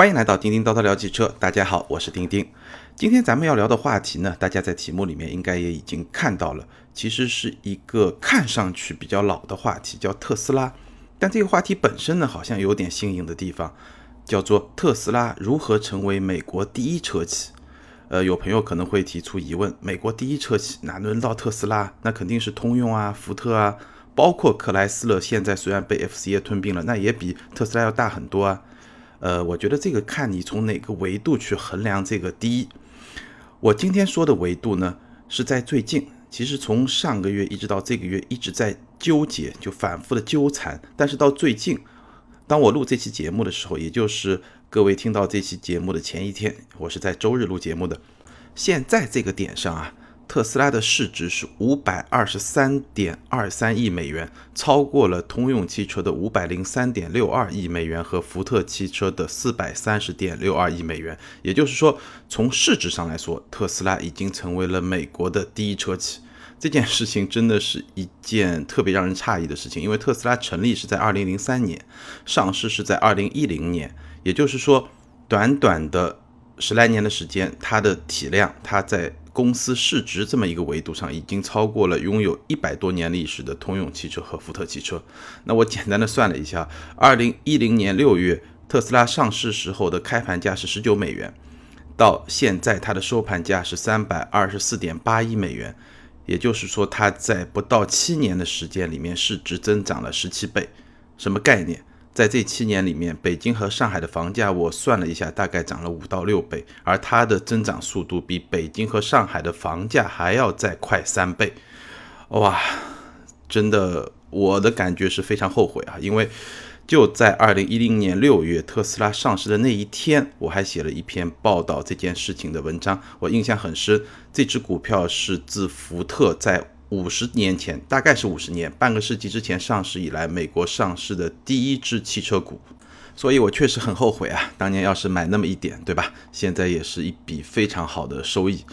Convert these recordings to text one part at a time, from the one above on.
欢迎来到叮叮叨叨聊汽车，大家好，我是丁丁。今天咱们要聊的话题呢，大家在题目里面应该也已经看到了，其实是一个看上去比较老的话题，叫特斯拉。但这个话题本身呢，好像有点新颖的地方，叫做特斯拉如何成为美国第一车企。呃，有朋友可能会提出疑问：美国第一车企哪轮到特斯拉？那肯定是通用啊、福特啊，包括克莱斯勒。现在虽然被 FCA 吞并了，那也比特斯拉要大很多啊。呃，我觉得这个看你从哪个维度去衡量这个第一。我今天说的维度呢，是在最近，其实从上个月一直到这个月一直在纠结，就反复的纠缠。但是到最近，当我录这期节目的时候，也就是各位听到这期节目的前一天，我是在周日录节目的。现在这个点上啊。特斯拉的市值是五百二十三点二三亿美元，超过了通用汽车的五百零三点六二亿美元和福特汽车的四百三十点六二亿美元。也就是说，从市值上来说，特斯拉已经成为了美国的第一车企。这件事情真的是一件特别让人诧异的事情，因为特斯拉成立是在二零零三年，上市是在二零一零年，也就是说，短短的十来年的时间，它的体量，它在公司市值这么一个维度上，已经超过了拥有一百多年历史的通用汽车和福特汽车。那我简单的算了一下，二零一零年六月特斯拉上市时候的开盘价是十九美元，到现在它的收盘价是三百二十四点八一美元，也就是说它在不到七年的时间里面市值增长了十七倍。什么概念？在这七年里面，北京和上海的房价我算了一下，大概涨了五到六倍，而它的增长速度比北京和上海的房价还要再快三倍。哇，真的，我的感觉是非常后悔啊！因为就在二零一零年六月特斯拉上市的那一天，我还写了一篇报道这件事情的文章，我印象很深。这只股票是自福特在五十年前，大概是五十年，半个世纪之前上市以来，美国上市的第一支汽车股，所以我确实很后悔啊，当年要是买那么一点，对吧？现在也是一笔非常好的收益。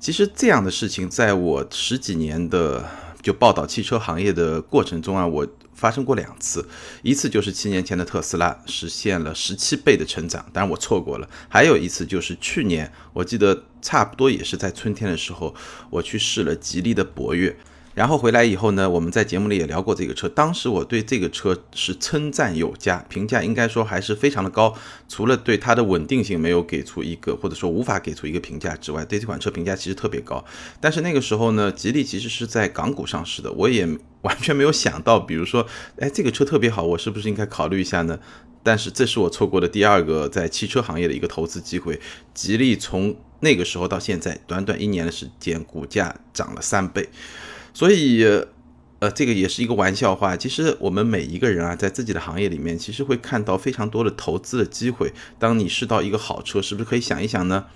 其实这样的事情，在我十几年的就报道汽车行业的过程中啊，我。发生过两次，一次就是七年前的特斯拉实现了十七倍的成长，当然我错过了。还有一次就是去年，我记得差不多也是在春天的时候，我去试了吉利的博越。然后回来以后呢，我们在节目里也聊过这个车。当时我对这个车是称赞有加，评价应该说还是非常的高。除了对它的稳定性没有给出一个或者说无法给出一个评价之外，对这款车评价其实特别高。但是那个时候呢，吉利其实是在港股上市的，我也完全没有想到，比如说，哎，这个车特别好，我是不是应该考虑一下呢？但是这是我错过的第二个在汽车行业的一个投资机会。吉利从那个时候到现在，短短一年的时间，股价涨了三倍。所以，呃，这个也是一个玩笑话。其实我们每一个人啊，在自己的行业里面，其实会看到非常多的投资的机会。当你试到一个好车，是不是可以想一想呢？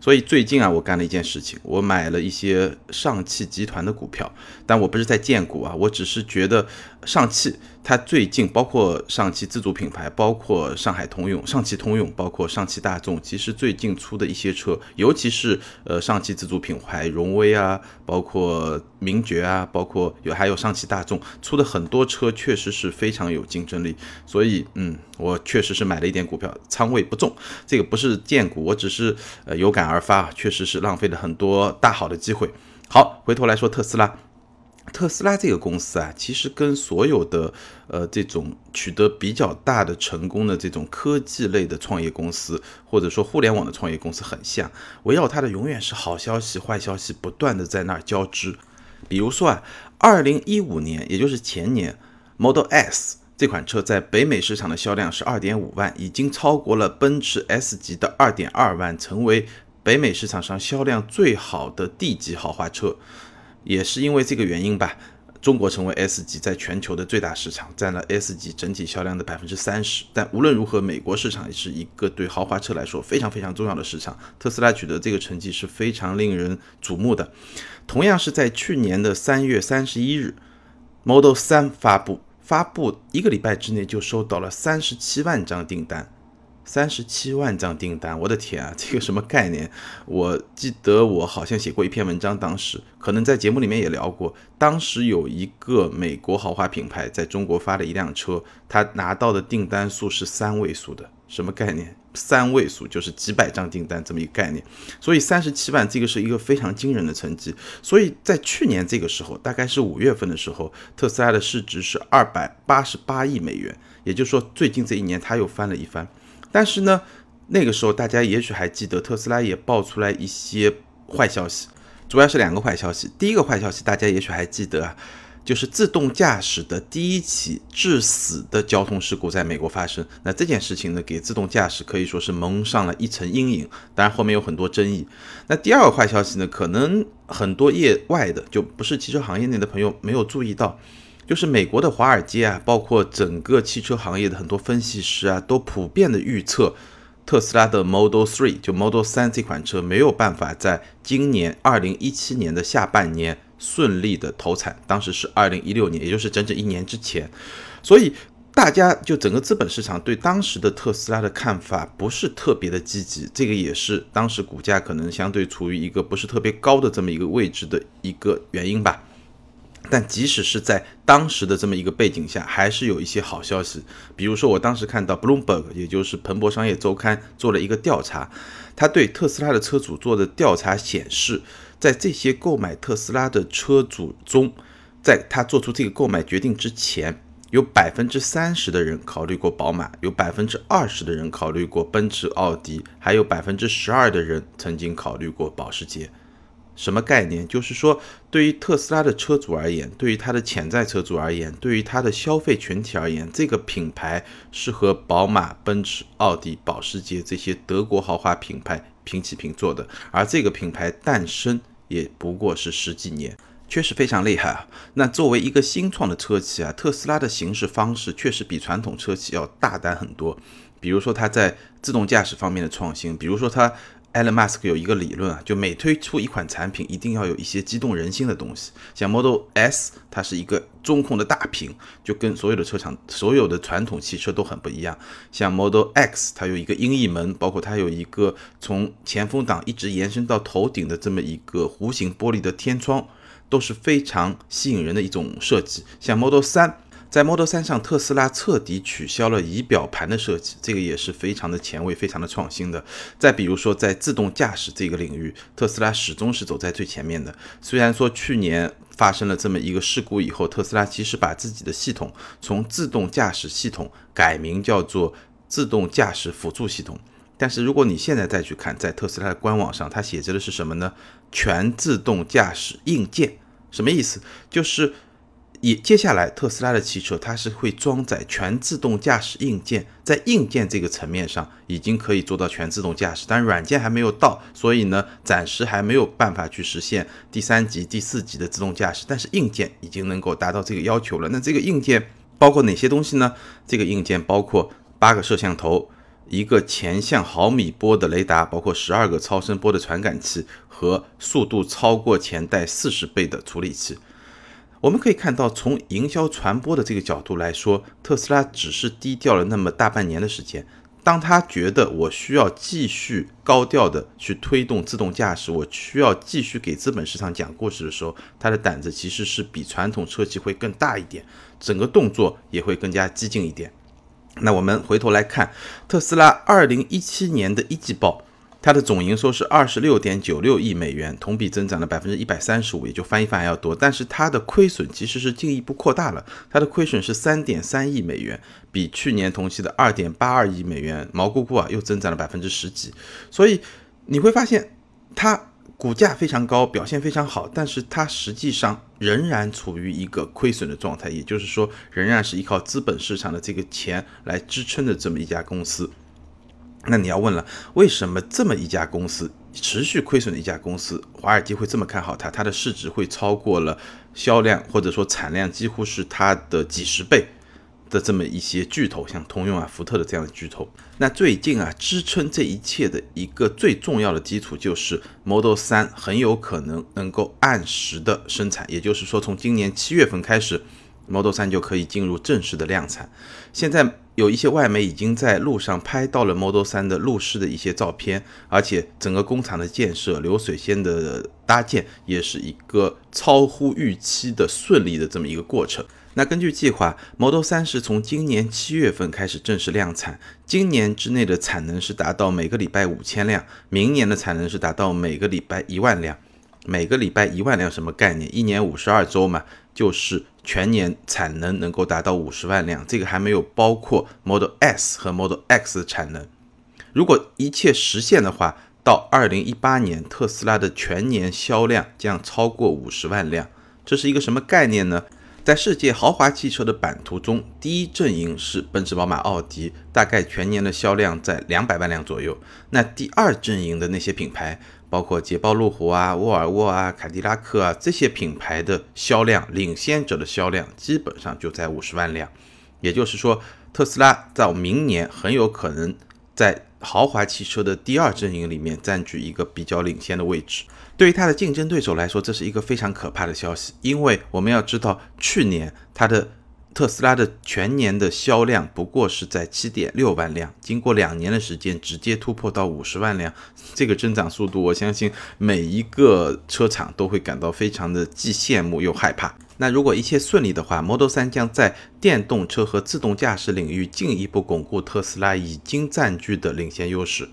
所以最近啊，我干了一件事情，我买了一些上汽集团的股票，但我不是在荐股啊，我只是觉得上汽它最近，包括上汽自主品牌，包括上海通用、上汽通用，包括上汽大众，其实最近出的一些车，尤其是呃上汽自主品牌荣威啊，包括名爵啊，包括有还有上汽大众出的很多车，确实是非常有竞争力。所以嗯，我确实是买了一点股票，仓位不重，这个不是荐股，我只是呃有感。而发确实是浪费了很多大好的机会。好，回头来说特斯拉，特斯拉这个公司啊，其实跟所有的呃这种取得比较大的成功的这种科技类的创业公司，或者说互联网的创业公司很像，围绕它的永远是好消息、坏消息不断的在那儿交织。比如说啊，二零一五年，也就是前年，Model S。这款车在北美市场的销量是二点五万，已经超过了奔驰 S 级的二点二万，成为北美市场上销量最好的 D 级豪华车。也是因为这个原因吧，中国成为 S 级在全球的最大市场，占了 S 级整体销量的百分之三十。但无论如何，美国市场也是一个对豪华车来说非常非常重要的市场。特斯拉取得这个成绩是非常令人瞩目的。同样是在去年的三月三十一日，Model 三发布。发布一个礼拜之内就收到了三十七万张订单，三十七万张订单，我的天啊，这个什么概念？我记得我好像写过一篇文章，当时可能在节目里面也聊过。当时有一个美国豪华品牌在中国发了一辆车，他拿到的订单数是三位数的，什么概念？三位数，就是几百张订单这么一个概念。所以三十七万这个是一个非常惊人的成绩。所以在去年这个时候，大概是五月份的时候，特斯拉的市值是二百八十八亿美元，也就是说最近这一年它又翻了一番。但是呢，那个时候大家也许还记得，特斯拉也爆出来一些坏消息，主要是两个坏消息。第一个坏消息大家也许还记得啊。就是自动驾驶的第一起致死的交通事故在美国发生，那这件事情呢，给自动驾驶可以说是蒙上了一层阴影。当然后面有很多争议。那第二个坏消息呢，可能很多业外的就不是汽车行业内的朋友没有注意到，就是美国的华尔街啊，包括整个汽车行业的很多分析师啊，都普遍的预测。特斯拉的 Model 3就 Model 3这款车没有办法在今年二零一七年的下半年顺利的投产，当时是二零一六年，也就是整整一年之前，所以大家就整个资本市场对当时的特斯拉的看法不是特别的积极，这个也是当时股价可能相对处于一个不是特别高的这么一个位置的一个原因吧。但即使是在当时的这么一个背景下，还是有一些好消息。比如说，我当时看到 Bloomberg，也就是彭博商业周刊做了一个调查，他对特斯拉的车主做的调查显示，在这些购买特斯拉的车主中，在他做出这个购买决定之前，有百分之三十的人考虑过宝马，有百分之二十的人考虑过奔驰、奥迪，还有百分之十二的人曾经考虑过保时捷。什么概念？就是说，对于特斯拉的车主而言，对于他的潜在车主而言，对于他的消费群体而言，这个品牌是和宝马、奔驰、奥迪、保时捷这些德国豪华品牌平起平坐的。而这个品牌诞生也不过是十几年，确实非常厉害啊。那作为一个新创的车企啊，特斯拉的行事方式确实比传统车企要大胆很多。比如说，它在自动驾驶方面的创新，比如说它。Elon Musk 有一个理论啊，就每推出一款产品，一定要有一些激动人心的东西。像 Model S，它是一个中控的大屏，就跟所有的车厂、所有的传统汽车都很不一样。像 Model X，它有一个鹰翼门，包括它有一个从前风挡一直延伸到头顶的这么一个弧形玻璃的天窗，都是非常吸引人的一种设计。像 Model 3。在 Model 3上，特斯拉彻底取消了仪表盘的设计，这个也是非常的前卫、非常的创新的。再比如说，在自动驾驶这个领域，特斯拉始终是走在最前面的。虽然说去年发生了这么一个事故以后，特斯拉其实把自己的系统从自动驾驶系统改名叫做自动驾驶辅助系统，但是如果你现在再去看，在特斯拉的官网上，它写着的是什么呢？全自动驾驶硬件，什么意思？就是。也接下来，特斯拉的汽车它是会装载全自动驾驶硬件，在硬件这个层面上已经可以做到全自动驾驶，但软件还没有到，所以呢，暂时还没有办法去实现第三级、第四级的自动驾驶。但是硬件已经能够达到这个要求了。那这个硬件包括哪些东西呢？这个硬件包括八个摄像头，一个前向毫米波的雷达，包括十二个超声波的传感器和速度超过前代四十倍的处理器。我们可以看到，从营销传播的这个角度来说，特斯拉只是低调了那么大半年的时间。当他觉得我需要继续高调的去推动自动驾驶，我需要继续给资本市场讲故事的时候，他的胆子其实是比传统车企会更大一点，整个动作也会更加激进一点。那我们回头来看特斯拉二零一七年的一季报。它的总营收是二十六点九六亿美元，同比增长了百分之一百三十五，也就翻一番还要多。但是它的亏损其实是进一步扩大了，它的亏损是三点三亿美元，比去年同期的二点八二亿美元毛估估啊又增长了百分之十几。所以你会发现，它股价非常高，表现非常好，但是它实际上仍然处于一个亏损的状态，也就是说，仍然是依靠资本市场的这个钱来支撑的这么一家公司。那你要问了，为什么这么一家公司持续亏损的一家公司，华尔街会这么看好它？它的市值会超过了销量或者说产量几乎是它的几十倍的这么一些巨头，像通用啊、福特的这样的巨头。那最近啊，支撑这一切的一个最重要的基础就是 Model 3很有可能能够按时的生产，也就是说，从今年七月份开始，Model 3就可以进入正式的量产。现在。有一些外媒已经在路上拍到了 Model 3的路试的一些照片，而且整个工厂的建设、流水线的搭建也是一个超乎预期的顺利的这么一个过程。那根据计划，Model 3是从今年七月份开始正式量产，今年之内的产能是达到每个礼拜五千辆，明年的产能是达到每个礼拜一万辆。每个礼拜一万辆什么概念？一年五十二周嘛，就是全年产能能够达到五十万辆。这个还没有包括 Model S 和 Model X 的产能。如果一切实现的话，到二零一八年，特斯拉的全年销量将超过五十万辆。这是一个什么概念呢？在世界豪华汽车的版图中，第一阵营是奔驰、宝马、奥迪，大概全年的销量在两百万辆左右。那第二阵营的那些品牌，包括捷豹、路虎啊、沃尔沃啊、凯迪拉克啊这些品牌的销量，领先者的销量基本上就在五十万辆。也就是说，特斯拉在明年很有可能在豪华汽车的第二阵营里面占据一个比较领先的位置。对于它的竞争对手来说，这是一个非常可怕的消息，因为我们要知道，去年它的特斯拉的全年的销量不过是在七点六万辆，经过两年的时间，直接突破到五十万辆，这个增长速度，我相信每一个车厂都会感到非常的既羡慕又害怕。那如果一切顺利的话，Model 3将在电动车和自动驾驶领域进一步巩固特斯拉已经占据的领先优势。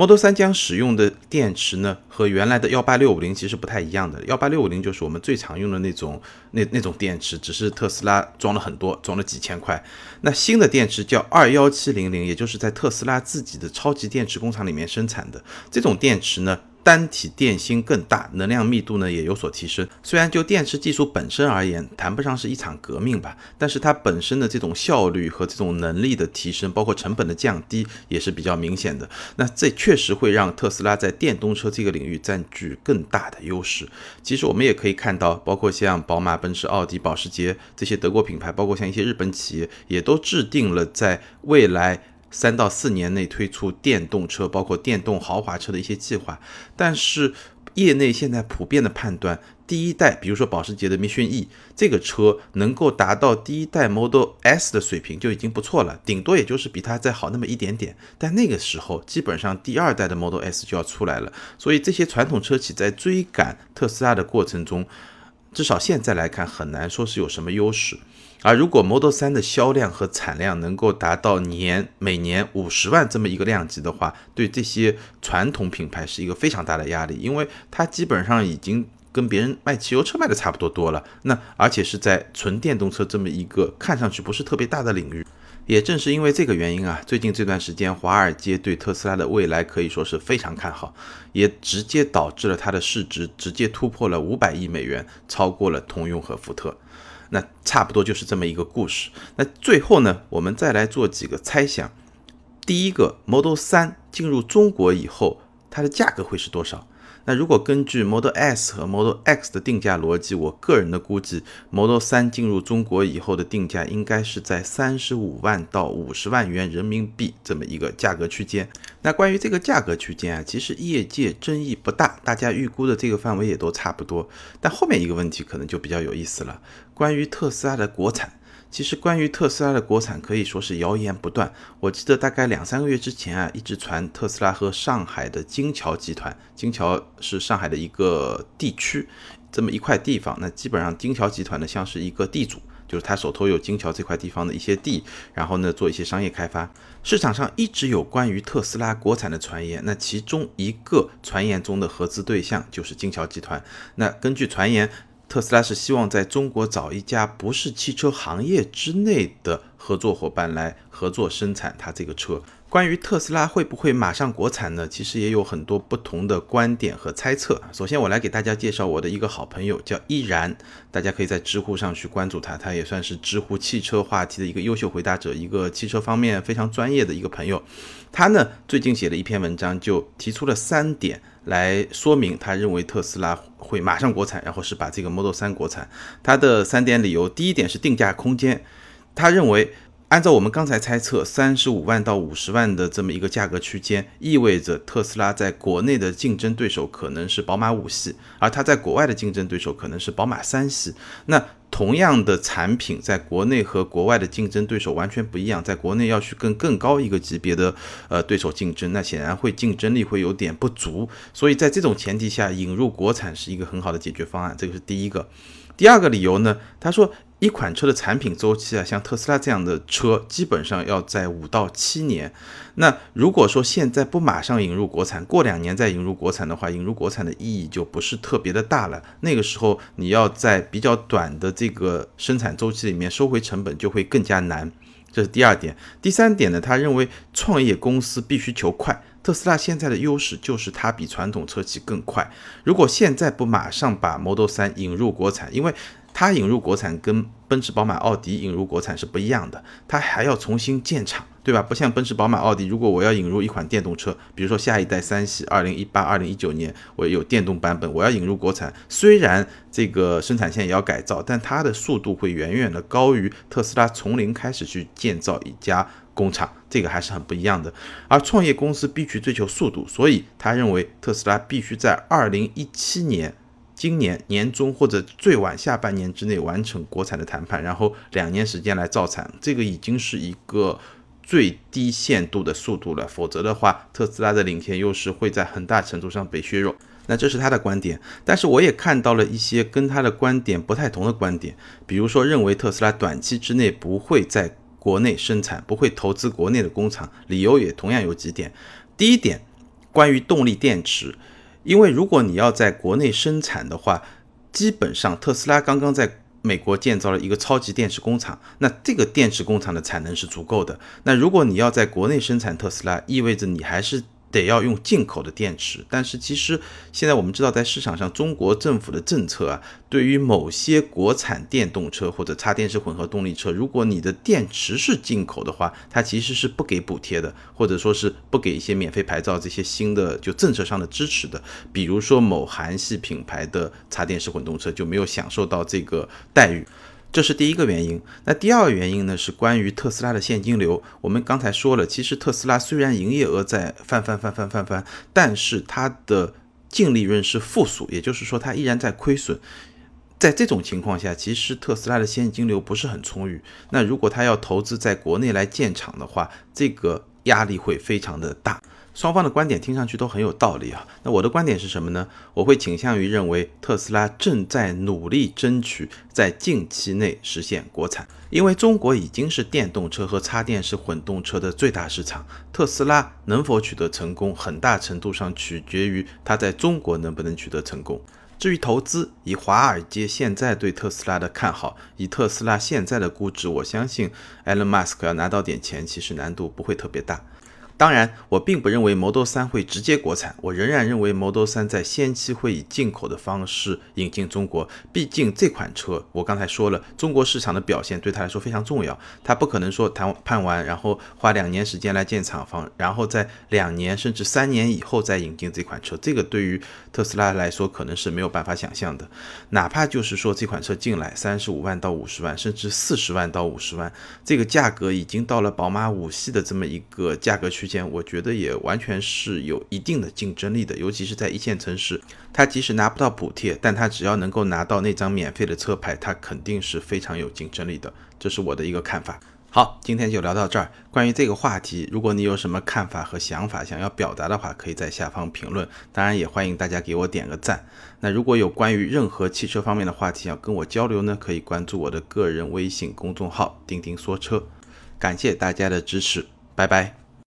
Model 3将使用的电池呢，和原来的幺八六五零其实不太一样的。幺八六五零就是我们最常用的那种那那种电池，只是特斯拉装了很多，装了几千块。那新的电池叫二幺七零零，也就是在特斯拉自己的超级电池工厂里面生产的这种电池呢。单体电芯更大，能量密度呢也有所提升。虽然就电池技术本身而言，谈不上是一场革命吧，但是它本身的这种效率和这种能力的提升，包括成本的降低，也是比较明显的。那这确实会让特斯拉在电动车这个领域占据更大的优势。其实我们也可以看到，包括像宝马、奔驰、奥迪、保时捷这些德国品牌，包括像一些日本企业，也都制定了在未来。三到四年内推出电动车，包括电动豪华车的一些计划，但是业内现在普遍的判断，第一代，比如说保时捷的 Mission E 这个车，能够达到第一代 Model S 的水平就已经不错了，顶多也就是比它再好那么一点点。但那个时候，基本上第二代的 Model S 就要出来了，所以这些传统车企在追赶特斯拉的过程中，至少现在来看，很难说是有什么优势。而如果 Model 3的销量和产量能够达到年每年五十万这么一个量级的话，对这些传统品牌是一个非常大的压力，因为它基本上已经跟别人卖汽油车卖的差不多多了。那而且是在纯电动车这么一个看上去不是特别大的领域。也正是因为这个原因啊，最近这段时间华尔街对特斯拉的未来可以说是非常看好，也直接导致了它的市值直接突破了五百亿美元，超过了通用和福特。那差不多就是这么一个故事。那最后呢，我们再来做几个猜想。第一个，Model 3进入中国以后，它的价格会是多少？那如果根据 Model S 和 Model X 的定价逻辑，我个人的估计，Model 3进入中国以后的定价应该是在三十五万到五十万元人民币这么一个价格区间。那关于这个价格区间啊，其实业界争议不大，大家预估的这个范围也都差不多。但后面一个问题可能就比较有意思了，关于特斯拉的国产。其实关于特斯拉的国产可以说是谣言不断。我记得大概两三个月之前啊，一直传特斯拉和上海的金桥集团，金桥是上海的一个地区，这么一块地方。那基本上金桥集团呢像是一个地主，就是他手头有金桥这块地方的一些地，然后呢做一些商业开发。市场上一直有关于特斯拉国产的传言，那其中一个传言中的合资对象就是金桥集团。那根据传言。特斯拉是希望在中国找一家不是汽车行业之内的合作伙伴来合作生产它这个车。关于特斯拉会不会马上国产呢？其实也有很多不同的观点和猜测。首先，我来给大家介绍我的一个好朋友，叫依然，大家可以在知乎上去关注他，他也算是知乎汽车话题的一个优秀回答者，一个汽车方面非常专业的一个朋友。他呢最近写了一篇文章，就提出了三点来说明他认为特斯拉会马上国产，然后是把这个 Model 3国产。他的三点理由，第一点是定价空间，他认为。按照我们刚才猜测，三十五万到五十万的这么一个价格区间，意味着特斯拉在国内的竞争对手可能是宝马五系，而它在国外的竞争对手可能是宝马三系。那同样的产品，在国内和国外的竞争对手完全不一样，在国内要去跟更高一个级别的呃对手竞争，那显然会竞争力会有点不足。所以在这种前提下，引入国产是一个很好的解决方案，这个是第一个。第二个理由呢，他说。一款车的产品周期啊，像特斯拉这样的车，基本上要在五到七年。那如果说现在不马上引入国产，过两年再引入国产的话，引入国产的意义就不是特别的大了。那个时候你要在比较短的这个生产周期里面收回成本，就会更加难。这是第二点。第三点呢，他认为创业公司必须求快。特斯拉现在的优势就是它比传统车企更快。如果现在不马上把 Model 3引入国产，因为它引入国产跟奔驰、宝马、奥迪引入国产是不一样的，它还要重新建厂，对吧？不像奔驰、宝马、奥迪，如果我要引入一款电动车，比如说下一代三系，二零一八、二零一九年我有电动版本，我要引入国产，虽然这个生产线也要改造，但它的速度会远远的高于特斯拉从零开始去建造一家工厂，这个还是很不一样的。而创业公司必须追求速度，所以他认为特斯拉必须在二零一七年。今年年中或者最晚下半年之内完成国产的谈判，然后两年时间来造产，这个已经是一个最低限度的速度了。否则的话，特斯拉的领先优势会在很大程度上被削弱。那这是他的观点，但是我也看到了一些跟他的观点不太同的观点，比如说认为特斯拉短期之内不会在国内生产，不会投资国内的工厂，理由也同样有几点。第一点，关于动力电池。因为如果你要在国内生产的话，基本上特斯拉刚刚在美国建造了一个超级电池工厂，那这个电池工厂的产能是足够的。那如果你要在国内生产特斯拉，意味着你还是。得要用进口的电池，但是其实现在我们知道，在市场上，中国政府的政策啊，对于某些国产电动车或者插电式混合动力车，如果你的电池是进口的话，它其实是不给补贴的，或者说是不给一些免费牌照这些新的就政策上的支持的。比如说某韩系品牌的插电式混动车就没有享受到这个待遇。这是第一个原因。那第二个原因呢？是关于特斯拉的现金流。我们刚才说了，其实特斯拉虽然营业额在翻翻翻翻翻翻，但是它的净利润是负数，也就是说它依然在亏损。在这种情况下，其实特斯拉的现金流不是很充裕。那如果它要投资在国内来建厂的话，这个压力会非常的大。双方的观点听上去都很有道理啊。那我的观点是什么呢？我会倾向于认为特斯拉正在努力争取在近期内实现国产，因为中国已经是电动车和插电式混动车的最大市场。特斯拉能否取得成功，很大程度上取决于它在中国能不能取得成功。至于投资，以华尔街现在对特斯拉的看好，以特斯拉现在的估值，我相信 Elon Musk 要拿到点钱，其实难度不会特别大。当然，我并不认为 Model 3会直接国产，我仍然认为 Model 3在先期会以进口的方式引进中国。毕竟这款车，我刚才说了，中国市场的表现对他来说非常重要。他不可能说谈判完，然后花两年时间来建厂房，然后在两年甚至三年以后再引进这款车。这个对于特斯拉来说可能是没有办法想象的。哪怕就是说这款车进来三十五万到五十万，甚至四十万到五十万，这个价格已经到了宝马五系的这么一个价格区。我觉得也完全是有一定的竞争力的，尤其是在一线城市，他即使拿不到补贴，但他只要能够拿到那张免费的车牌，他肯定是非常有竞争力的。这是我的一个看法。好，今天就聊到这儿。关于这个话题，如果你有什么看法和想法想要表达的话，可以在下方评论。当然，也欢迎大家给我点个赞。那如果有关于任何汽车方面的话题要跟我交流呢，可以关注我的个人微信公众号“钉钉说车”。感谢大家的支持，拜拜。